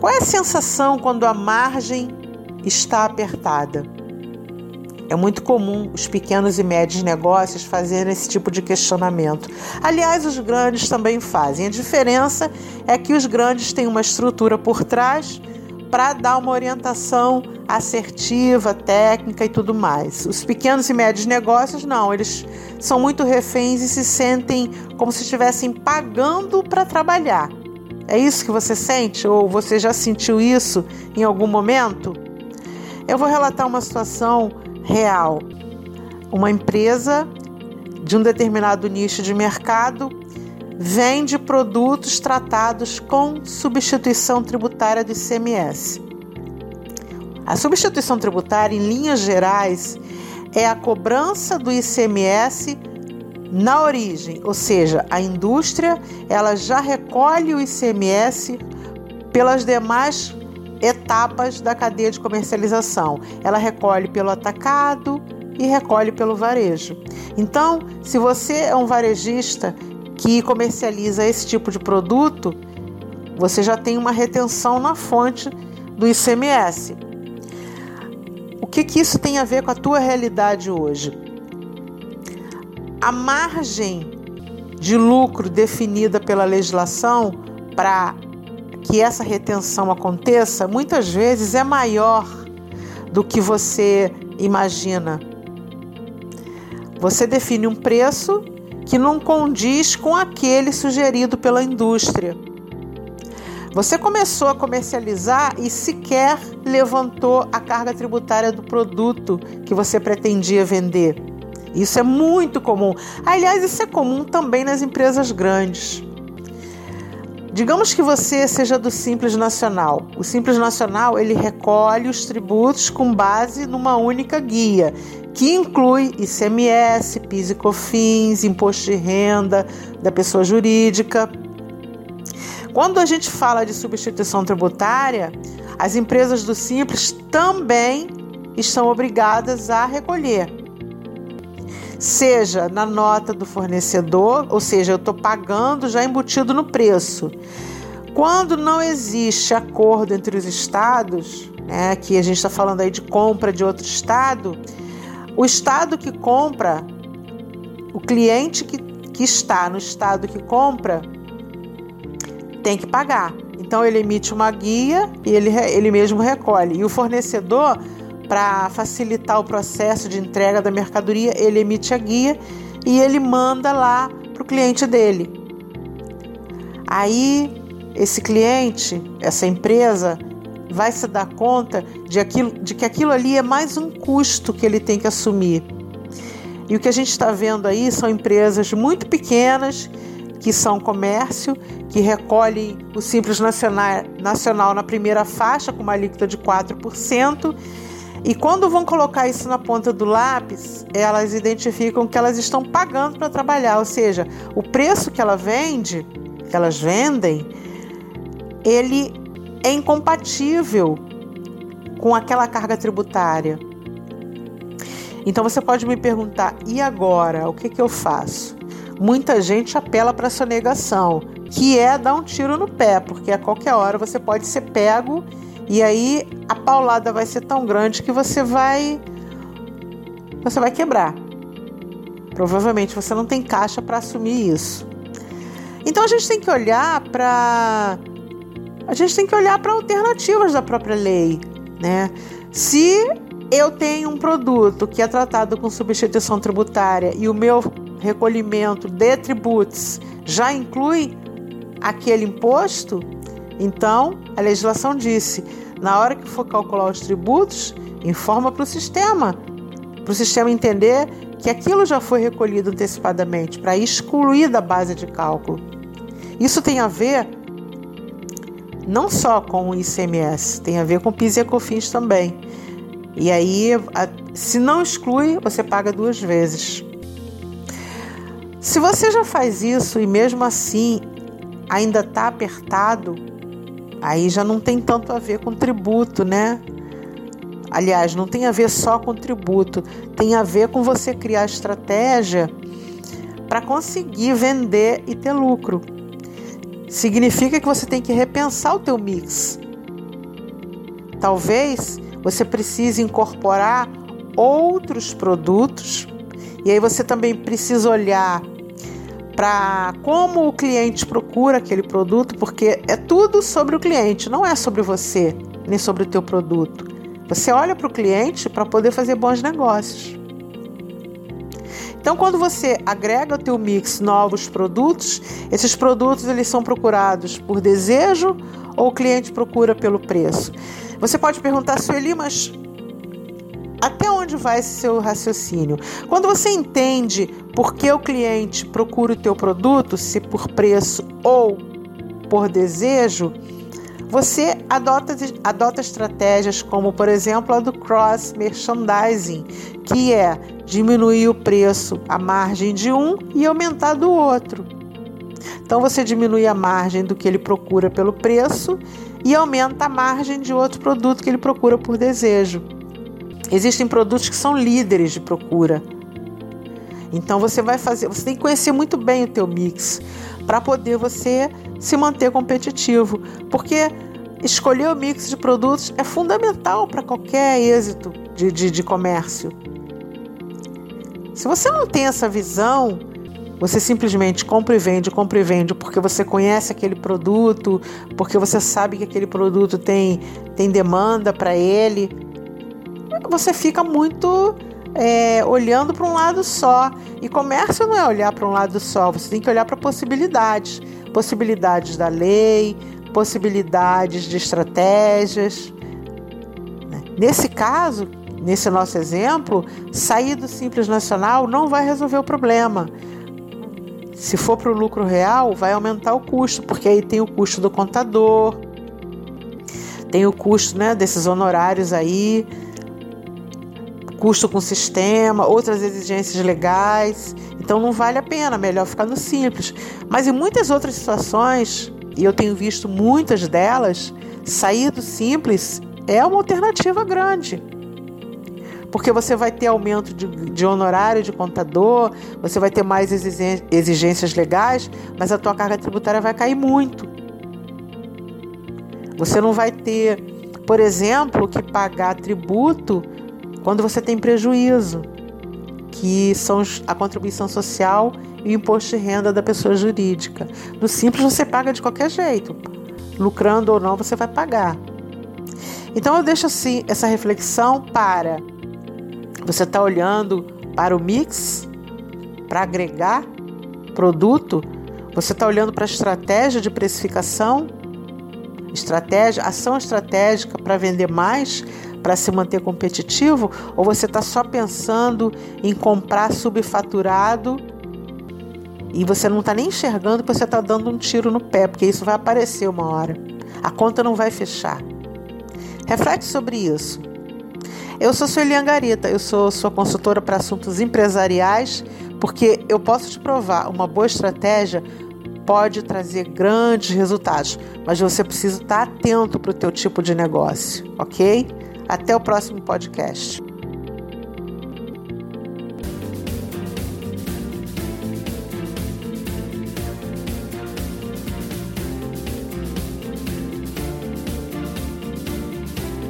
Qual é a sensação quando a margem está apertada? É muito comum os pequenos e médios negócios fazerem esse tipo de questionamento. Aliás, os grandes também fazem. A diferença é que os grandes têm uma estrutura por trás para dar uma orientação assertiva, técnica e tudo mais. Os pequenos e médios negócios não, eles são muito reféns e se sentem como se estivessem pagando para trabalhar. É isso que você sente ou você já sentiu isso em algum momento? Eu vou relatar uma situação real. Uma empresa de um determinado nicho de mercado vende produtos tratados com substituição tributária do ICMS. A substituição tributária, em linhas gerais, é a cobrança do ICMS na origem, ou seja, a indústria ela já recolhe o ICMS pelas demais etapas da cadeia de comercialização. Ela recolhe pelo atacado e recolhe pelo varejo. Então, se você é um varejista que comercializa esse tipo de produto, você já tem uma retenção na fonte do ICMS. O que, que isso tem a ver com a tua realidade hoje? A margem de lucro definida pela legislação para que essa retenção aconteça, muitas vezes é maior do que você imagina. Você define um preço que não condiz com aquele sugerido pela indústria. Você começou a comercializar e sequer levantou a carga tributária do produto que você pretendia vender. Isso é muito comum. Aliás, isso é comum também nas empresas grandes. Digamos que você seja do Simples Nacional. O Simples Nacional ele recolhe os tributos com base numa única guia que inclui ICMS, PIS e COFINS, imposto de renda da pessoa jurídica. Quando a gente fala de substituição tributária, as empresas do Simples também estão obrigadas a recolher. Seja na nota do fornecedor, ou seja, eu estou pagando já embutido no preço. Quando não existe acordo entre os estados, né, que a gente está falando aí de compra de outro estado, o estado que compra, o cliente que, que está no estado que compra, tem que pagar. Então ele emite uma guia e ele, ele mesmo recolhe. E o fornecedor, para facilitar o processo de entrega da mercadoria, ele emite a guia e ele manda lá para o cliente dele. Aí esse cliente, essa empresa, vai se dar conta de, aquilo, de que aquilo ali é mais um custo que ele tem que assumir. E o que a gente está vendo aí são empresas muito pequenas, que são comércio, que recolhem o Simples Nacional, nacional na primeira faixa, com uma alíquota de 4%. E quando vão colocar isso na ponta do lápis, elas identificam que elas estão pagando para trabalhar, ou seja, o preço que ela vende, que elas vendem, ele é incompatível com aquela carga tributária. Então você pode me perguntar: e agora? O que, que eu faço? Muita gente apela para a sonegação, que é dar um tiro no pé, porque a qualquer hora você pode ser pego e aí a paulada vai ser tão grande que você vai você vai quebrar. Provavelmente você não tem caixa para assumir isso. Então a gente tem que olhar para a gente tem que olhar para alternativas da própria lei, né? Se eu tenho um produto que é tratado com substituição tributária e o meu recolhimento de tributos já inclui aquele imposto, então a legislação disse: na hora que for calcular os tributos, informa para o sistema, para o sistema entender que aquilo já foi recolhido antecipadamente, para excluir da base de cálculo. Isso tem a ver não só com o ICMS, tem a ver com PIS e COFINS também. E aí, se não exclui, você paga duas vezes. Se você já faz isso e mesmo assim ainda está apertado, aí já não tem tanto a ver com tributo, né? Aliás, não tem a ver só com tributo, tem a ver com você criar estratégia para conseguir vender e ter lucro significa que você tem que repensar o teu mix. Talvez você precise incorporar outros produtos e aí você também precisa olhar para como o cliente procura aquele produto, porque é tudo sobre o cliente, não é sobre você, nem sobre o teu produto. Você olha para o cliente para poder fazer bons negócios. Então, quando você agrega ao teu mix novos produtos, esses produtos eles são procurados por desejo ou o cliente procura pelo preço? Você pode perguntar, Sueli, mas até onde vai esse seu raciocínio? Quando você entende por que o cliente procura o teu produto, se por preço ou por desejo, você adota, adota estratégias como, por exemplo, a do cross merchandising, que é diminuir o preço, a margem de um e aumentar do outro. Então você diminui a margem do que ele procura pelo preço e aumenta a margem de outro produto que ele procura por desejo. Existem produtos que são líderes de procura. Então você vai fazer, você tem que conhecer muito bem o teu mix para poder você se manter competitivo, porque escolher o mix de produtos é fundamental para qualquer êxito de, de, de comércio. Se você não tem essa visão, você simplesmente compra e vende, compra e vende porque você conhece aquele produto, porque você sabe que aquele produto tem, tem demanda para ele. Você fica muito é, olhando para um lado só. E comércio não é olhar para um lado só, você tem que olhar para possibilidades possibilidades da lei, possibilidades de estratégias. Né? Nesse caso, nesse nosso exemplo, sair do Simples Nacional não vai resolver o problema. Se for para o lucro real, vai aumentar o custo, porque aí tem o custo do contador, tem o custo né, desses honorários aí, custo com sistema, outras exigências legais. Então não vale a pena, melhor ficar no simples. Mas em muitas outras situações, e eu tenho visto muitas delas, sair do simples é uma alternativa grande. Porque você vai ter aumento de, de honorário de contador, você vai ter mais exigências legais, mas a tua carga tributária vai cair muito. Você não vai ter, por exemplo, que pagar tributo quando você tem prejuízo, que são a contribuição social e o imposto de renda da pessoa jurídica. No simples você paga de qualquer jeito, lucrando ou não você vai pagar. Então eu deixo assim essa reflexão para você estar tá olhando para o mix, para agregar produto, você está olhando para a estratégia de precificação, estratégia, ação estratégica para vender mais, para se manter competitivo, ou você está só pensando em comprar subfaturado e você não está nem enxergando que você está dando um tiro no pé, porque isso vai aparecer uma hora. A conta não vai fechar. Reflete sobre isso. Eu sou Sueli Angarita, eu sou sua consultora para assuntos empresariais, porque eu posso te provar uma boa estratégia pode trazer grandes resultados, mas você precisa estar atento para o teu tipo de negócio, ok? Até o próximo podcast.